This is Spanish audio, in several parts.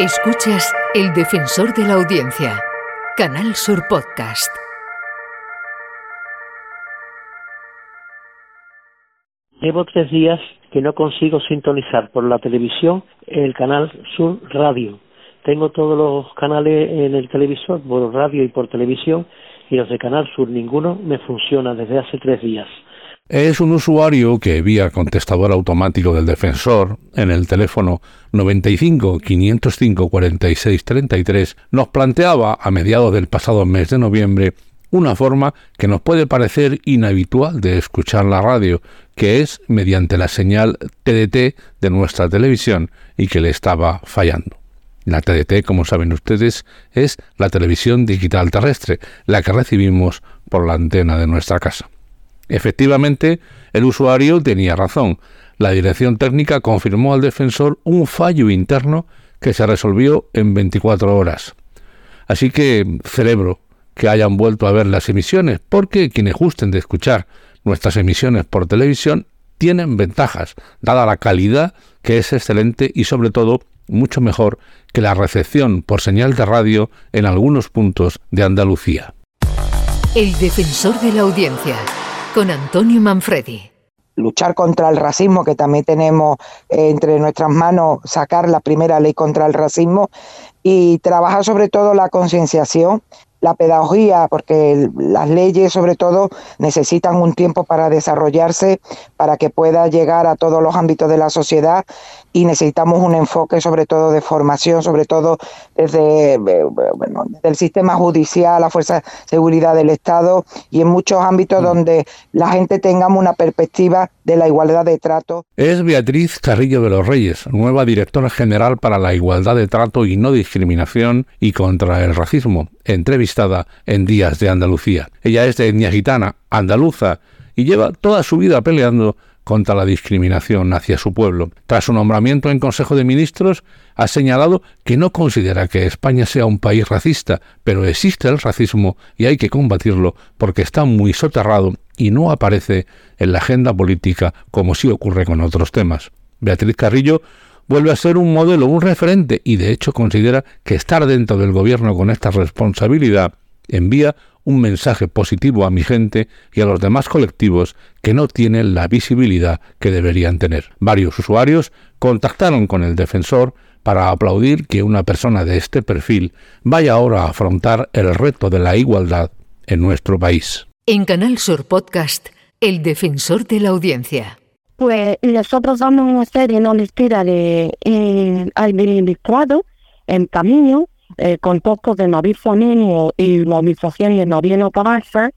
Escuchas El Defensor de la Audiencia, Canal Sur Podcast. Llevo tres días que no consigo sintonizar por la televisión el canal Sur Radio. Tengo todos los canales en el televisor, por radio y por televisión, y los de Canal Sur ninguno me funciona desde hace tres días. Es un usuario que vía contestador automático del defensor en el teléfono 95 505 46 33 nos planteaba a mediados del pasado mes de noviembre una forma que nos puede parecer inhabitual de escuchar la radio, que es mediante la señal TDT de nuestra televisión y que le estaba fallando. La TDT, como saben ustedes, es la televisión digital terrestre, la que recibimos por la antena de nuestra casa. Efectivamente, el usuario tenía razón. La dirección técnica confirmó al defensor un fallo interno que se resolvió en 24 horas. Así que celebro que hayan vuelto a ver las emisiones, porque quienes gusten de escuchar nuestras emisiones por televisión tienen ventajas, dada la calidad que es excelente y sobre todo mucho mejor que la recepción por señal de radio en algunos puntos de Andalucía. El defensor de la audiencia con Antonio Manfredi. Luchar contra el racismo, que también tenemos entre nuestras manos sacar la primera ley contra el racismo y trabajar sobre todo la concienciación la pedagogía, porque las leyes sobre todo necesitan un tiempo para desarrollarse, para que pueda llegar a todos los ámbitos de la sociedad y necesitamos un enfoque sobre todo de formación, sobre todo desde, eh, bueno, el sistema judicial, la Fuerza de Seguridad del Estado y en muchos ámbitos mm. donde la gente tengamos una perspectiva de la igualdad de trato. Es Beatriz Carrillo de los Reyes, nueva directora general para la igualdad de trato y no discriminación y contra el racismo, entrevistada en Días de Andalucía. Ella es de etnia gitana, andaluza, y lleva toda su vida peleando contra la discriminación hacia su pueblo. Tras su nombramiento en Consejo de Ministros, ha señalado que no considera que España sea un país racista, pero existe el racismo y hay que combatirlo porque está muy soterrado y no aparece en la agenda política como sí ocurre con otros temas. Beatriz Carrillo vuelve a ser un modelo, un referente y de hecho considera que estar dentro del gobierno con esta responsabilidad envía un mensaje positivo a mi gente y a los demás colectivos que no tienen la visibilidad que deberían tener. Varios usuarios contactaron con el defensor para aplaudir que una persona de este perfil vaya ahora a afrontar el reto de la igualdad en nuestro país. En Canal Sur Podcast, El Defensor de la Audiencia. Pues nosotros damos una serie no lectura de eh, en camino eh, con poco de novifonio y novización y noveno pasa,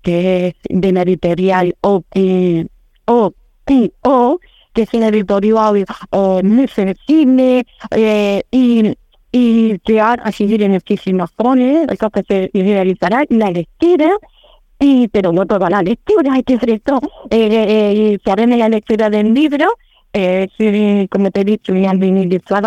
que es de editorial O, o, o que es una editorial eh, muy sensible eh, y, y que a seguir en muchísimas zonas, eso que se realizará la lectura y, pero no toda la lectura, hay que hacer esto, eh, eh, en la lectura del libro, eh, como te he dicho, han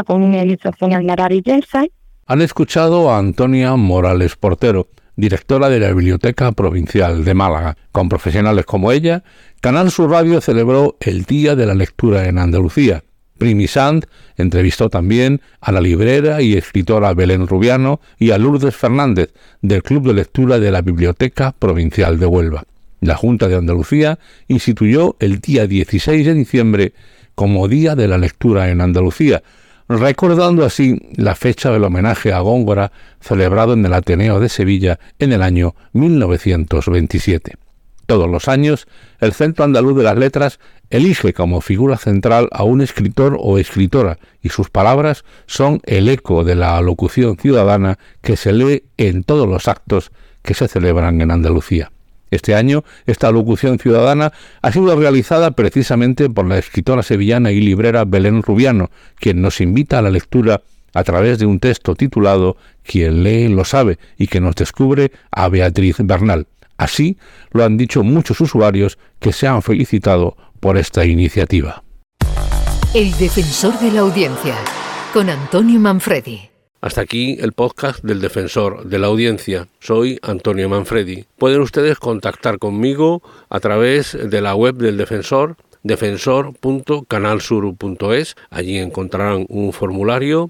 con una ilustración maravillosa, han escuchado a Antonia Morales Portero, directora de la Biblioteca Provincial de Málaga. Con profesionales como ella, Canal Sur Radio celebró el Día de la Lectura en Andalucía. Primi Sant entrevistó también a la librera y escritora Belén Rubiano y a Lourdes Fernández del Club de Lectura de la Biblioteca Provincial de Huelva. La Junta de Andalucía instituyó el día 16 de diciembre como Día de la Lectura en Andalucía, recordando así la fecha del homenaje a Góngora celebrado en el Ateneo de Sevilla en el año 1927. Todos los años, el Centro Andaluz de las Letras elige como figura central a un escritor o escritora y sus palabras son el eco de la alocución ciudadana que se lee en todos los actos que se celebran en Andalucía. Este año, esta locución ciudadana ha sido realizada precisamente por la escritora sevillana y librera Belén Rubiano, quien nos invita a la lectura a través de un texto titulado Quien lee lo sabe y que nos descubre a Beatriz Bernal. Así lo han dicho muchos usuarios que se han felicitado por esta iniciativa. El defensor de la audiencia, con Antonio Manfredi. Hasta aquí el podcast del defensor de la audiencia. Soy Antonio Manfredi. Pueden ustedes contactar conmigo a través de la web del defensor defensor.canalsur.es. Allí encontrarán un formulario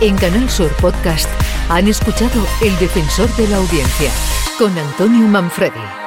En Canal Sur Podcast han escuchado El Defensor de la Audiencia con Antonio Manfredi.